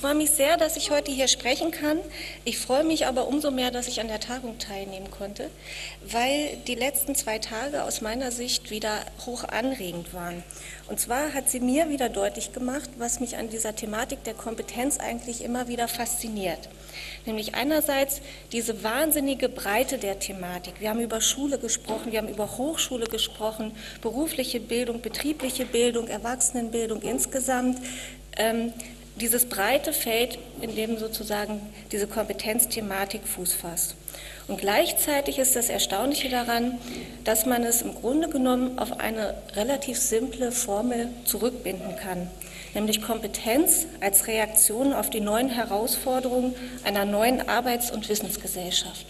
freue mich sehr, dass ich heute hier sprechen kann. Ich freue mich aber umso mehr, dass ich an der Tagung teilnehmen konnte, weil die letzten zwei Tage aus meiner Sicht wieder hoch anregend waren. Und zwar hat sie mir wieder deutlich gemacht, was mich an dieser Thematik der Kompetenz eigentlich immer wieder fasziniert. Nämlich einerseits diese wahnsinnige Breite der Thematik. Wir haben über Schule gesprochen, wir haben über Hochschule gesprochen, berufliche Bildung, betriebliche Bildung, Erwachsenenbildung insgesamt. Dieses breite Feld, in dem sozusagen diese Kompetenzthematik Fuß fasst. Und gleichzeitig ist das Erstaunliche daran, dass man es im Grunde genommen auf eine relativ simple Formel zurückbinden kann, nämlich Kompetenz als Reaktion auf die neuen Herausforderungen einer neuen Arbeits- und Wissensgesellschaft.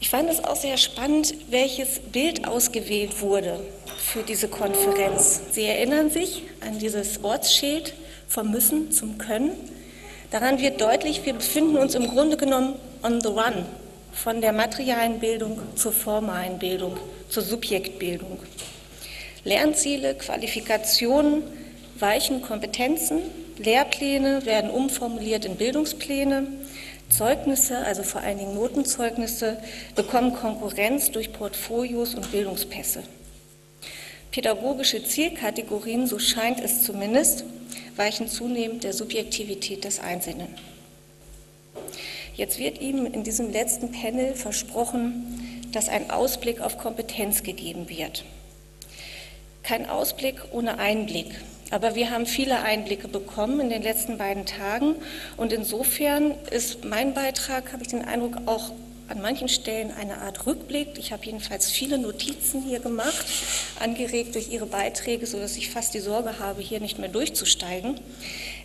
Ich fand es auch sehr spannend, welches Bild ausgewählt wurde für diese Konferenz. Sie erinnern sich an dieses Ortsschild vom Müssen zum Können. Daran wird deutlich, wir befinden uns im Grunde genommen on the run von der materialen Bildung zur formalen Bildung, zur Subjektbildung. Lernziele, Qualifikationen weichen Kompetenzen, Lehrpläne werden umformuliert in Bildungspläne, Zeugnisse, also vor allen Dingen Notenzeugnisse, bekommen Konkurrenz durch Portfolios und Bildungspässe. Pädagogische Zielkategorien, so scheint es zumindest, weichen zunehmend der Subjektivität des Einzelnen. Jetzt wird ihm in diesem letzten Panel versprochen, dass ein Ausblick auf Kompetenz gegeben wird. Kein Ausblick ohne Einblick. Aber wir haben viele Einblicke bekommen in den letzten beiden Tagen. Und insofern ist mein Beitrag, habe ich den Eindruck, auch an manchen Stellen eine Art Rückblick. Ich habe jedenfalls viele Notizen hier gemacht, angeregt durch Ihre Beiträge, sodass ich fast die Sorge habe, hier nicht mehr durchzusteigen.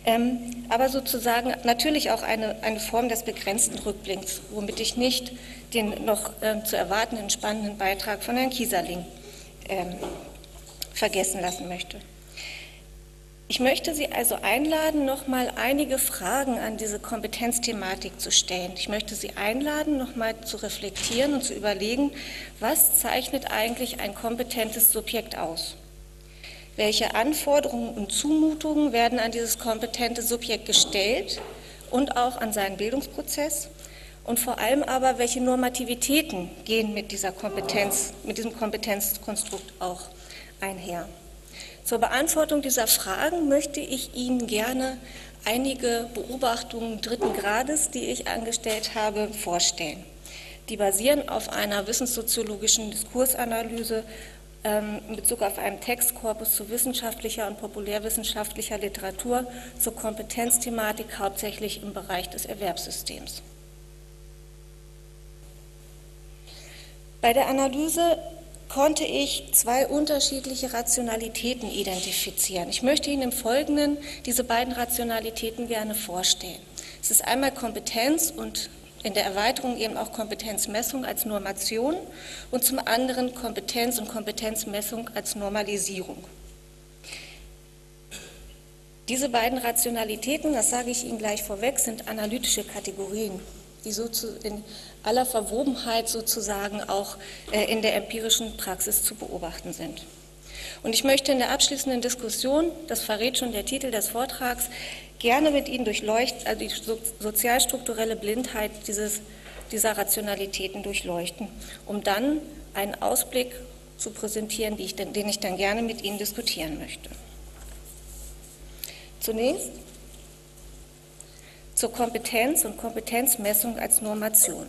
Ähm, aber sozusagen natürlich auch eine, eine Form des begrenzten Rückblicks, womit ich nicht den noch ähm, zu erwartenden spannenden Beitrag von Herrn Kieserling ähm, vergessen lassen möchte. Ich möchte Sie also einladen, noch mal einige Fragen an diese Kompetenzthematik zu stellen. Ich möchte Sie einladen, noch mal zu reflektieren und zu überlegen, was zeichnet eigentlich ein kompetentes Subjekt aus? Welche Anforderungen und Zumutungen werden an dieses kompetente Subjekt gestellt und auch an seinen Bildungsprozess? Und vor allem aber, welche Normativitäten gehen mit dieser Kompetenz, mit diesem Kompetenzkonstrukt auch einher? Zur Beantwortung dieser Fragen möchte ich Ihnen gerne einige Beobachtungen dritten Grades, die ich angestellt habe, vorstellen. Die basieren auf einer wissenssoziologischen Diskursanalyse ähm, in Bezug auf einen Textkorpus zu wissenschaftlicher und populärwissenschaftlicher Literatur zur Kompetenzthematik, hauptsächlich im Bereich des Erwerbssystems. Bei der Analyse konnte ich zwei unterschiedliche Rationalitäten identifizieren. Ich möchte Ihnen im Folgenden diese beiden Rationalitäten gerne vorstellen. Es ist einmal Kompetenz und in der Erweiterung eben auch Kompetenzmessung als Normation und zum anderen Kompetenz und Kompetenzmessung als Normalisierung. Diese beiden Rationalitäten, das sage ich Ihnen gleich vorweg, sind analytische Kategorien, die so in aller Verwobenheit sozusagen auch äh, in der empirischen Praxis zu beobachten sind. Und ich möchte in der abschließenden Diskussion, das verrät schon der Titel des Vortrags, gerne mit Ihnen durchleuchten, also die sozialstrukturelle Blindheit dieses, dieser Rationalitäten durchleuchten, um dann einen Ausblick zu präsentieren, ich, den ich dann gerne mit Ihnen diskutieren möchte. Zunächst zur Kompetenz und Kompetenzmessung als Normation.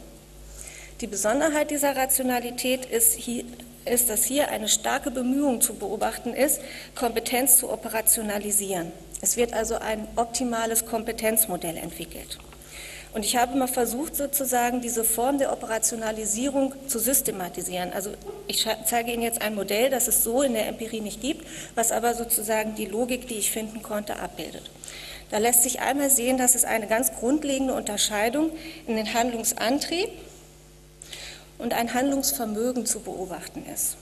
Die Besonderheit dieser Rationalität ist, hier, ist, dass hier eine starke Bemühung zu beobachten ist, Kompetenz zu operationalisieren. Es wird also ein optimales Kompetenzmodell entwickelt. Und ich habe mal versucht, sozusagen diese Form der Operationalisierung zu systematisieren. Also ich zeige Ihnen jetzt ein Modell, das es so in der Empirie nicht gibt, was aber sozusagen die Logik, die ich finden konnte, abbildet. Da lässt sich einmal sehen, dass es eine ganz grundlegende Unterscheidung in den Handlungsantrieb, und ein Handlungsvermögen zu beobachten ist.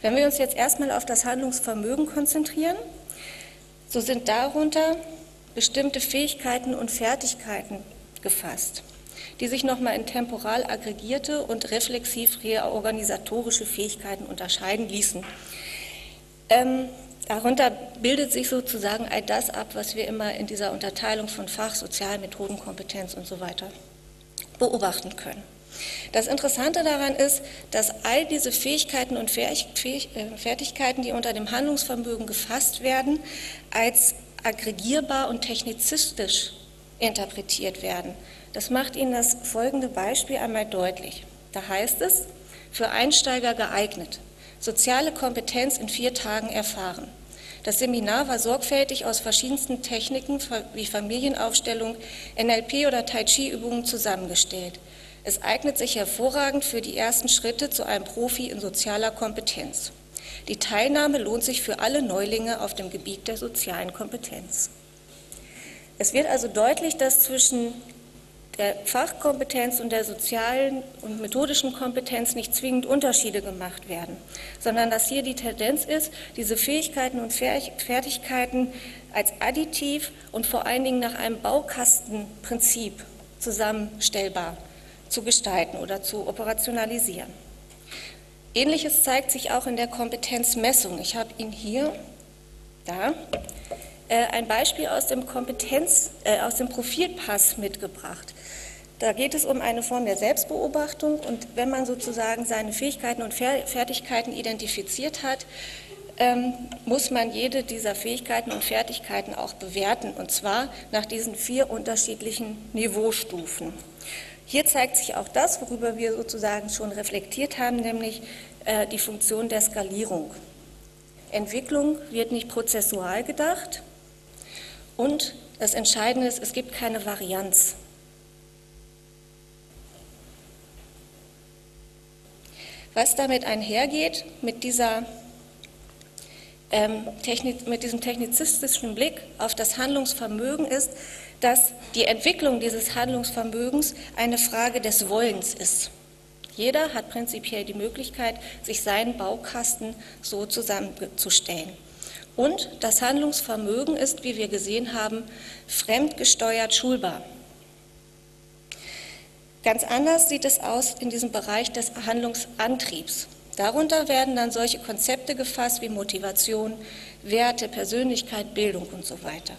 Wenn wir uns jetzt erstmal auf das Handlungsvermögen konzentrieren, so sind darunter bestimmte Fähigkeiten und Fertigkeiten gefasst, die sich nochmal in temporal aggregierte und reflexiv reorganisatorische Fähigkeiten unterscheiden ließen. Ähm, Darunter bildet sich sozusagen all das ab, was wir immer in dieser Unterteilung von Fach, Sozial, Methodenkompetenz und so weiter beobachten können. Das Interessante daran ist, dass all diese Fähigkeiten und äh, Fertigkeiten, die unter dem Handlungsvermögen gefasst werden, als aggregierbar und technizistisch interpretiert werden. Das macht Ihnen das folgende Beispiel einmal deutlich. Da heißt es, für Einsteiger geeignet, soziale Kompetenz in vier Tagen erfahren. Das Seminar war sorgfältig aus verschiedensten Techniken wie Familienaufstellung, NLP oder Tai Chi-Übungen zusammengestellt. Es eignet sich hervorragend für die ersten Schritte zu einem Profi in sozialer Kompetenz. Die Teilnahme lohnt sich für alle Neulinge auf dem Gebiet der sozialen Kompetenz. Es wird also deutlich, dass zwischen der Fachkompetenz und der sozialen und methodischen Kompetenz nicht zwingend Unterschiede gemacht werden, sondern dass hier die Tendenz ist, diese Fähigkeiten und Fertigkeiten als additiv und vor allen Dingen nach einem Baukastenprinzip zusammenstellbar zu gestalten oder zu operationalisieren. Ähnliches zeigt sich auch in der Kompetenzmessung. Ich habe Ihnen hier, da, äh, ein Beispiel aus dem, Kompetenz, äh, aus dem Profilpass mitgebracht. Da geht es um eine Form der Selbstbeobachtung und wenn man sozusagen seine Fähigkeiten und Fertigkeiten identifiziert hat, ähm, muss man jede dieser Fähigkeiten und Fertigkeiten auch bewerten und zwar nach diesen vier unterschiedlichen Niveaustufen. Hier zeigt sich auch das, worüber wir sozusagen schon reflektiert haben, nämlich äh, die Funktion der Skalierung. Entwicklung wird nicht prozessual gedacht und das Entscheidende ist, es gibt keine Varianz. Was damit einhergeht, mit, dieser, ähm, Technik, mit diesem technizistischen Blick auf das Handlungsvermögen ist, dass die Entwicklung dieses Handlungsvermögens eine Frage des Wollens ist. Jeder hat prinzipiell die Möglichkeit, sich seinen Baukasten so zusammenzustellen. Und das Handlungsvermögen ist, wie wir gesehen haben, fremdgesteuert schulbar. Ganz anders sieht es aus in diesem Bereich des Handlungsantriebs. Darunter werden dann solche Konzepte gefasst wie Motivation, Werte, Persönlichkeit, Bildung und so weiter.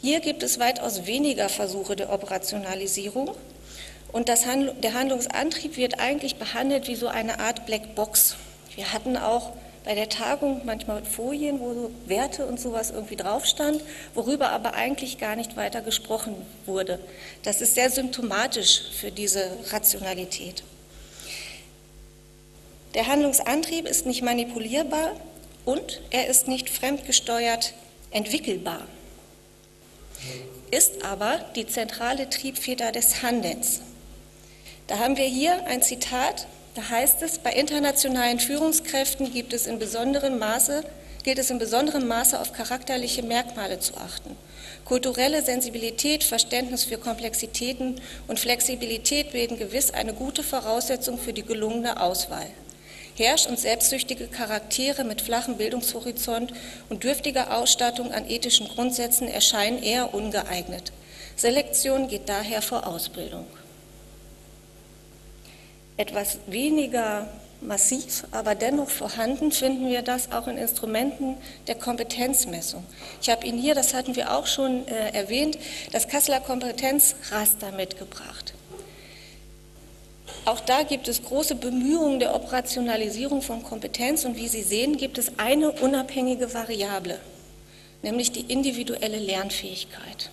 Hier gibt es weitaus weniger Versuche der Operationalisierung und Handl der Handlungsantrieb wird eigentlich behandelt wie so eine Art Blackbox. Wir hatten auch bei der Tagung manchmal Folien, wo so Werte und sowas irgendwie drauf stand, worüber aber eigentlich gar nicht weiter gesprochen wurde. Das ist sehr symptomatisch für diese Rationalität. Der Handlungsantrieb ist nicht manipulierbar und er ist nicht fremdgesteuert entwickelbar, ist aber die zentrale Triebfeder des Handelns. Da haben wir hier ein Zitat da heißt es, bei internationalen Führungskräften gibt es in besonderem Maße, gilt es in besonderem Maße auf charakterliche Merkmale zu achten. Kulturelle Sensibilität, Verständnis für Komplexitäten und Flexibilität bilden gewiss eine gute Voraussetzung für die gelungene Auswahl. Herrsch- und selbstsüchtige Charaktere mit flachem Bildungshorizont und dürftiger Ausstattung an ethischen Grundsätzen erscheinen eher ungeeignet. Selektion geht daher vor Ausbildung etwas weniger massiv, aber dennoch vorhanden finden wir das auch in Instrumenten der Kompetenzmessung. Ich habe Ihnen hier, das hatten wir auch schon äh, erwähnt, das Kasseler Kompetenzraster mitgebracht. Auch da gibt es große Bemühungen der Operationalisierung von Kompetenz und wie Sie sehen, gibt es eine unabhängige Variable, nämlich die individuelle Lernfähigkeit.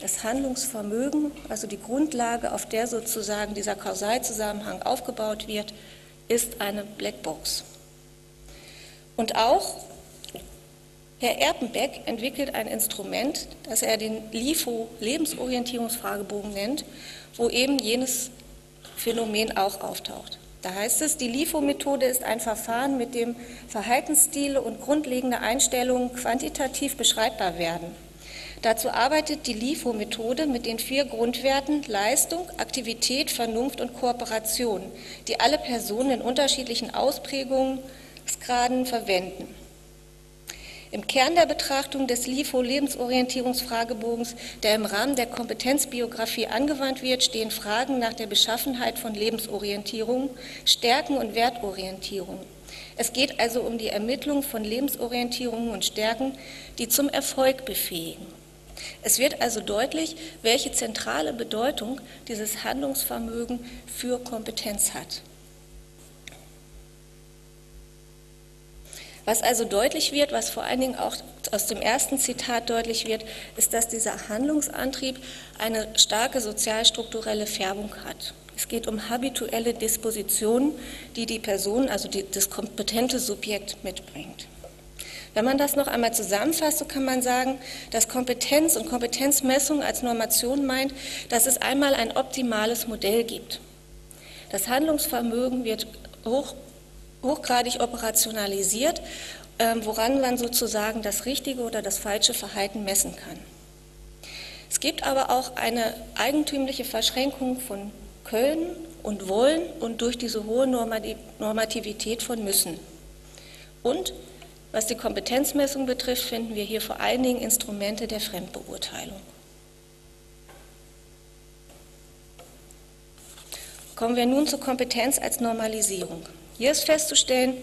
Das Handlungsvermögen, also die Grundlage, auf der sozusagen dieser Kausalzusammenhang aufgebaut wird, ist eine Blackbox. Und auch Herr Erpenbeck entwickelt ein Instrument, das er den LIFO Lebensorientierungsfragebogen nennt, wo eben jenes Phänomen auch auftaucht. Da heißt es, die LIFO-Methode ist ein Verfahren, mit dem Verhaltensstile und grundlegende Einstellungen quantitativ beschreibbar werden. Dazu arbeitet die LIFO-Methode mit den vier Grundwerten Leistung, Aktivität, Vernunft und Kooperation, die alle Personen in unterschiedlichen Ausprägungsgraden verwenden. Im Kern der Betrachtung des LIFO-Lebensorientierungsfragebogens, der im Rahmen der Kompetenzbiografie angewandt wird, stehen Fragen nach der Beschaffenheit von Lebensorientierung, Stärken und Wertorientierung. Es geht also um die Ermittlung von Lebensorientierungen und Stärken, die zum Erfolg befähigen. Es wird also deutlich, welche zentrale Bedeutung dieses Handlungsvermögen für Kompetenz hat. Was also deutlich wird, was vor allen Dingen auch aus dem ersten Zitat deutlich wird, ist, dass dieser Handlungsantrieb eine starke sozialstrukturelle Färbung hat. Es geht um habituelle Dispositionen, die die Person, also die, das kompetente Subjekt mitbringt. Wenn man das noch einmal zusammenfasst, so kann man sagen, dass Kompetenz und Kompetenzmessung als Normation meint, dass es einmal ein optimales Modell gibt. Das Handlungsvermögen wird hoch hochgradig operationalisiert, ähm, woran man sozusagen das richtige oder das falsche Verhalten messen kann. Es gibt aber auch eine eigentümliche Verschränkung von Können und Wollen und durch diese hohe Normativität von Müssen. Und was die Kompetenzmessung betrifft, finden wir hier vor allen Dingen Instrumente der Fremdbeurteilung. Kommen wir nun zur Kompetenz als Normalisierung. Hier ist festzustellen,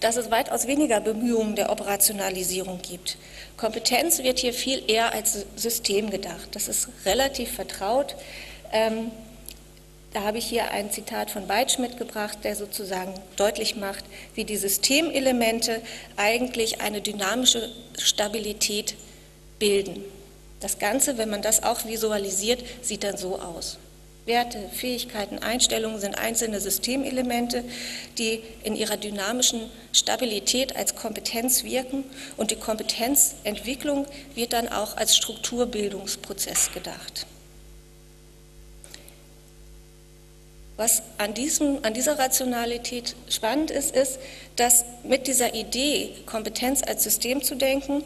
dass es weitaus weniger Bemühungen der Operationalisierung gibt. Kompetenz wird hier viel eher als System gedacht. Das ist relativ vertraut. Ähm, da habe ich hier ein Zitat von Beitsch mitgebracht, der sozusagen deutlich macht, wie die Systemelemente eigentlich eine dynamische Stabilität bilden. Das Ganze, wenn man das auch visualisiert, sieht dann so aus. Werte, Fähigkeiten, Einstellungen sind einzelne Systemelemente, die in ihrer dynamischen Stabilität als Kompetenz wirken und die Kompetenzentwicklung wird dann auch als Strukturbildungsprozess gedacht. Was an, diesem, an dieser Rationalität spannend ist, ist, dass mit dieser Idee, Kompetenz als System zu denken,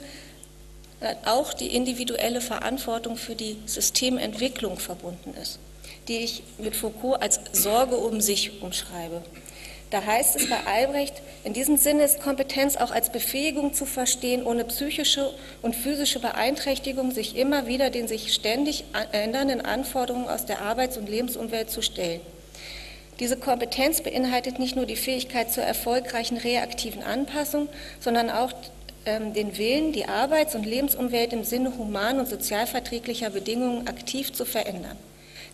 auch die individuelle Verantwortung für die Systementwicklung verbunden ist die ich mit Foucault als Sorge um sich umschreibe. Da heißt es bei Albrecht, in diesem Sinne ist Kompetenz auch als Befähigung zu verstehen, ohne psychische und physische Beeinträchtigung sich immer wieder den sich ständig ändernden Anforderungen aus der Arbeits- und Lebensumwelt zu stellen. Diese Kompetenz beinhaltet nicht nur die Fähigkeit zur erfolgreichen reaktiven Anpassung, sondern auch ähm, den Willen, die Arbeits- und Lebensumwelt im Sinne human- und sozialverträglicher Bedingungen aktiv zu verändern.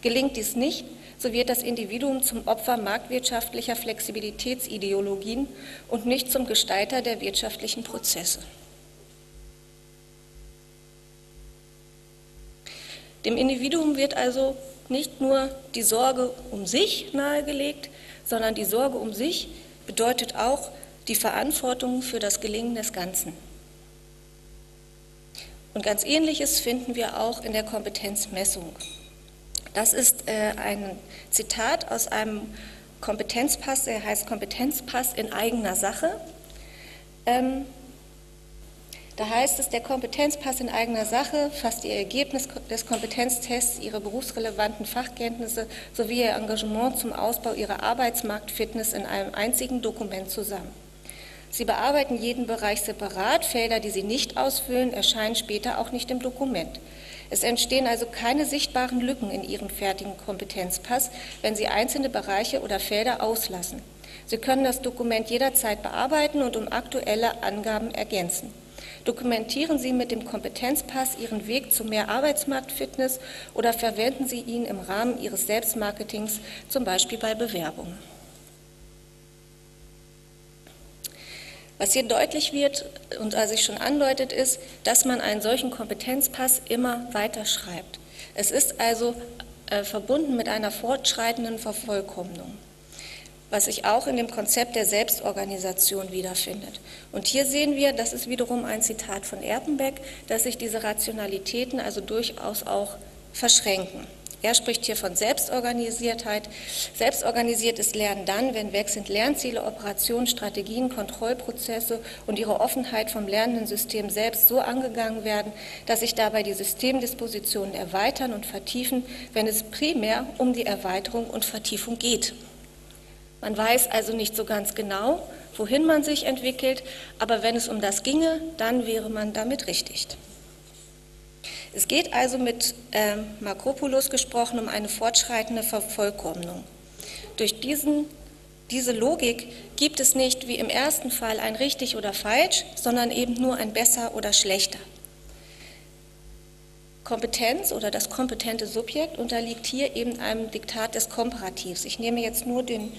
Gelingt dies nicht, so wird das Individuum zum Opfer marktwirtschaftlicher Flexibilitätsideologien und nicht zum Gestalter der wirtschaftlichen Prozesse. Dem Individuum wird also nicht nur die Sorge um sich nahegelegt, sondern die Sorge um sich bedeutet auch die Verantwortung für das Gelingen des Ganzen. Und ganz Ähnliches finden wir auch in der Kompetenzmessung. Das ist äh, ein Zitat aus einem Kompetenzpass, der heißt Kompetenzpass in eigener Sache. Ähm, da heißt es, der Kompetenzpass in eigener Sache fasst Ihr Ergebnis des Kompetenztests, Ihre berufsrelevanten Fachkenntnisse sowie Ihr Engagement zum Ausbau Ihrer Arbeitsmarktfitness in einem einzigen Dokument zusammen. Sie bearbeiten jeden Bereich separat, Felder, die Sie nicht ausfüllen, erscheinen später auch nicht im Dokument. Es entstehen also keine sichtbaren Lücken in Ihrem fertigen Kompetenzpass, wenn Sie einzelne Bereiche oder Felder auslassen. Sie können das Dokument jederzeit bearbeiten und um aktuelle Angaben ergänzen. Dokumentieren Sie mit dem Kompetenzpass Ihren Weg zu mehr Arbeitsmarktfitness oder verwenden Sie ihn im Rahmen Ihres Selbstmarketings, zum Beispiel bei Bewerbungen. Was hier deutlich wird und als ich schon andeutet, ist, dass man einen solchen Kompetenzpass immer weiter schreibt. Es ist also äh, verbunden mit einer fortschreitenden Vervollkommnung, was sich auch in dem Konzept der Selbstorganisation wiederfindet. Und hier sehen wir, das ist wiederum ein Zitat von Erpenbeck, dass sich diese Rationalitäten also durchaus auch verschränken. Er spricht hier von Selbstorganisiertheit. Selbstorganisiertes Lernen dann, wenn wechselnd Lernziele, Operationen, Strategien, Kontrollprozesse und ihre Offenheit vom lernenden System selbst so angegangen werden, dass sich dabei die Systemdispositionen erweitern und vertiefen, wenn es primär um die Erweiterung und Vertiefung geht. Man weiß also nicht so ganz genau, wohin man sich entwickelt, aber wenn es um das ginge, dann wäre man damit richtig. Es geht also mit äh, Makropoulos gesprochen um eine fortschreitende Vervollkommnung. Durch diesen, diese Logik gibt es nicht wie im ersten Fall ein richtig oder falsch, sondern eben nur ein besser oder schlechter. Kompetenz oder das kompetente Subjekt unterliegt hier eben einem Diktat des Komparativs. Ich nehme jetzt nur den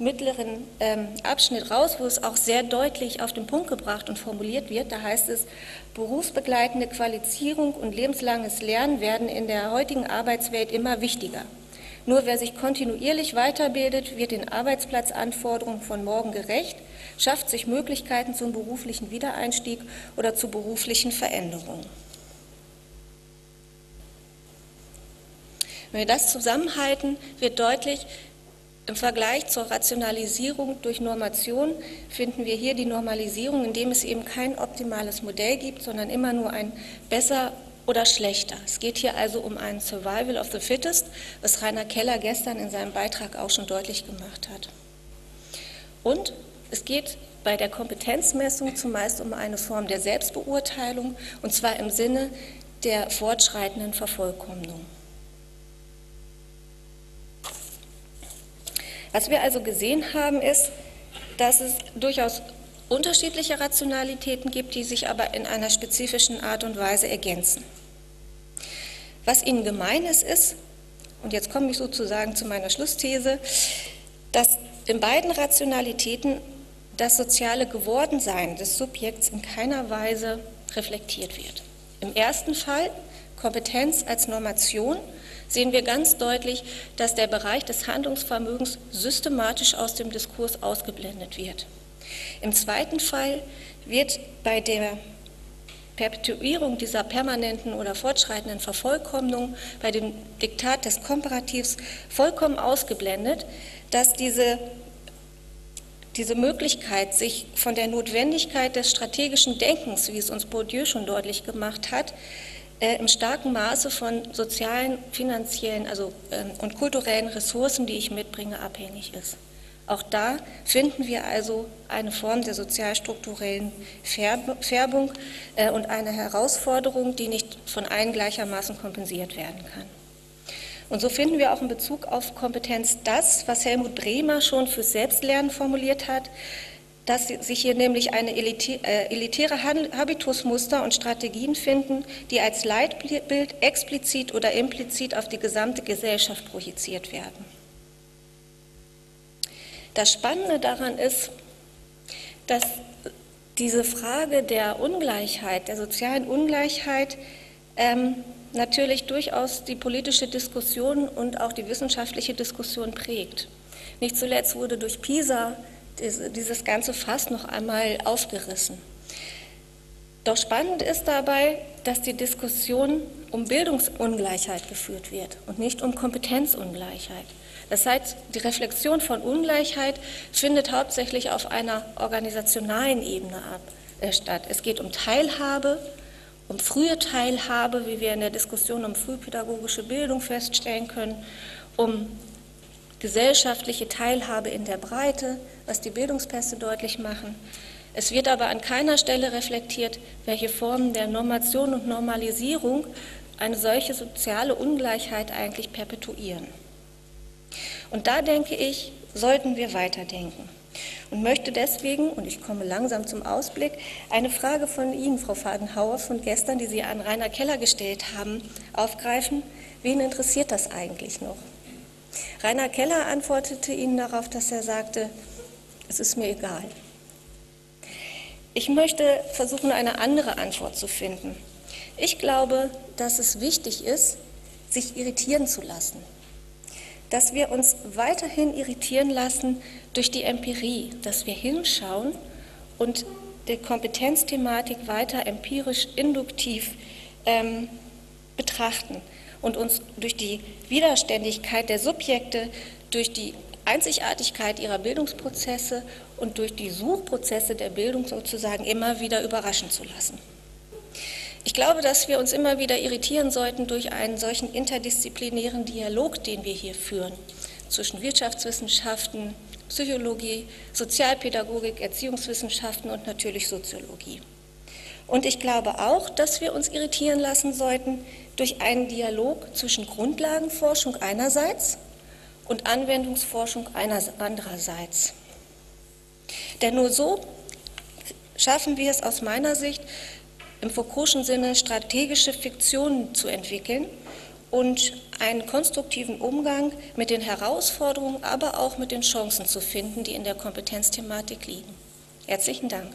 mittleren ähm, Abschnitt raus, wo es auch sehr deutlich auf den Punkt gebracht und formuliert wird. Da heißt es, berufsbegleitende Qualifizierung und lebenslanges Lernen werden in der heutigen Arbeitswelt immer wichtiger. Nur wer sich kontinuierlich weiterbildet, wird den Arbeitsplatzanforderungen von morgen gerecht, schafft sich Möglichkeiten zum beruflichen Wiedereinstieg oder zu beruflichen Veränderungen. Wenn wir das zusammenhalten, wird deutlich, im Vergleich zur Rationalisierung durch Normation finden wir hier die Normalisierung, indem es eben kein optimales Modell gibt, sondern immer nur ein besser oder schlechter. Es geht hier also um ein Survival of the Fittest, was Rainer Keller gestern in seinem Beitrag auch schon deutlich gemacht hat. Und es geht bei der Kompetenzmessung zumeist um eine Form der Selbstbeurteilung, und zwar im Sinne der fortschreitenden Vervollkommnung. Was wir also gesehen haben, ist, dass es durchaus unterschiedliche Rationalitäten gibt, die sich aber in einer spezifischen Art und Weise ergänzen. Was ihnen gemein ist, ist, und jetzt komme ich sozusagen zu meiner Schlussthese, dass in beiden Rationalitäten das soziale Gewordensein des Subjekts in keiner Weise reflektiert wird. Im ersten Fall Kompetenz als Normation sehen wir ganz deutlich, dass der Bereich des Handlungsvermögens systematisch aus dem Diskurs ausgeblendet wird. Im zweiten Fall wird bei der Perpetuierung dieser permanenten oder fortschreitenden Vervollkommnung, bei dem Diktat des Komparativs vollkommen ausgeblendet, dass diese diese Möglichkeit, sich von der Notwendigkeit des strategischen Denkens, wie es uns Bourdieu schon deutlich gemacht hat, im starken Maße von sozialen, finanziellen also, äh, und kulturellen Ressourcen, die ich mitbringe, abhängig ist. Auch da finden wir also eine Form der sozialstrukturellen Färbung äh, und eine Herausforderung, die nicht von allen gleichermaßen kompensiert werden kann. Und so finden wir auch in Bezug auf Kompetenz das, was Helmut Bremer schon fürs Selbstlernen formuliert hat, dass sich hier nämlich eine äh, elitäre Habitusmuster und Strategien finden, die als Leitbild explizit oder implizit auf die gesamte Gesellschaft projiziert werden. Das Spannende daran ist, dass diese Frage der Ungleichheit, der sozialen Ungleichheit, ähm, natürlich durchaus die politische Diskussion und auch die wissenschaftliche Diskussion prägt. Nicht zuletzt wurde durch PISA dieses ganze Fass noch einmal aufgerissen. Doch spannend ist dabei, dass die Diskussion um Bildungsungleichheit geführt wird und nicht um Kompetenzungleichheit. Das heißt, die Reflexion von Ungleichheit findet hauptsächlich auf einer organisationalen Ebene ab, äh, statt. Es geht um Teilhabe, um frühe Teilhabe, wie wir in der Diskussion um frühpädagogische Bildung feststellen können, um gesellschaftliche Teilhabe in der Breite, was die Bildungspässe deutlich machen. Es wird aber an keiner Stelle reflektiert, welche Formen der Normation und Normalisierung eine solche soziale Ungleichheit eigentlich perpetuieren. Und da denke ich, sollten wir weiterdenken. Und möchte deswegen, und ich komme langsam zum Ausblick, eine Frage von Ihnen, Frau Fadenhauer, von gestern, die Sie an Rainer Keller gestellt haben, aufgreifen. Wen interessiert das eigentlich noch? Rainer Keller antwortete ihnen darauf, dass er sagte, es ist mir egal. Ich möchte versuchen, eine andere Antwort zu finden. Ich glaube, dass es wichtig ist, sich irritieren zu lassen. Dass wir uns weiterhin irritieren lassen durch die Empirie, dass wir hinschauen und die Kompetenzthematik weiter empirisch, induktiv ähm, betrachten und uns durch die Widerständigkeit der Subjekte, durch die Einzigartigkeit ihrer Bildungsprozesse und durch die Suchprozesse der Bildung sozusagen immer wieder überraschen zu lassen. Ich glaube, dass wir uns immer wieder irritieren sollten durch einen solchen interdisziplinären Dialog, den wir hier führen, zwischen Wirtschaftswissenschaften, Psychologie, Sozialpädagogik, Erziehungswissenschaften und natürlich Soziologie. Und ich glaube auch, dass wir uns irritieren lassen sollten durch einen Dialog zwischen Grundlagenforschung einerseits und Anwendungsforschung andererseits. Denn nur so schaffen wir es aus meiner Sicht, im Foucault'schen Sinne strategische Fiktionen zu entwickeln und einen konstruktiven Umgang mit den Herausforderungen, aber auch mit den Chancen zu finden, die in der Kompetenzthematik liegen. Herzlichen Dank.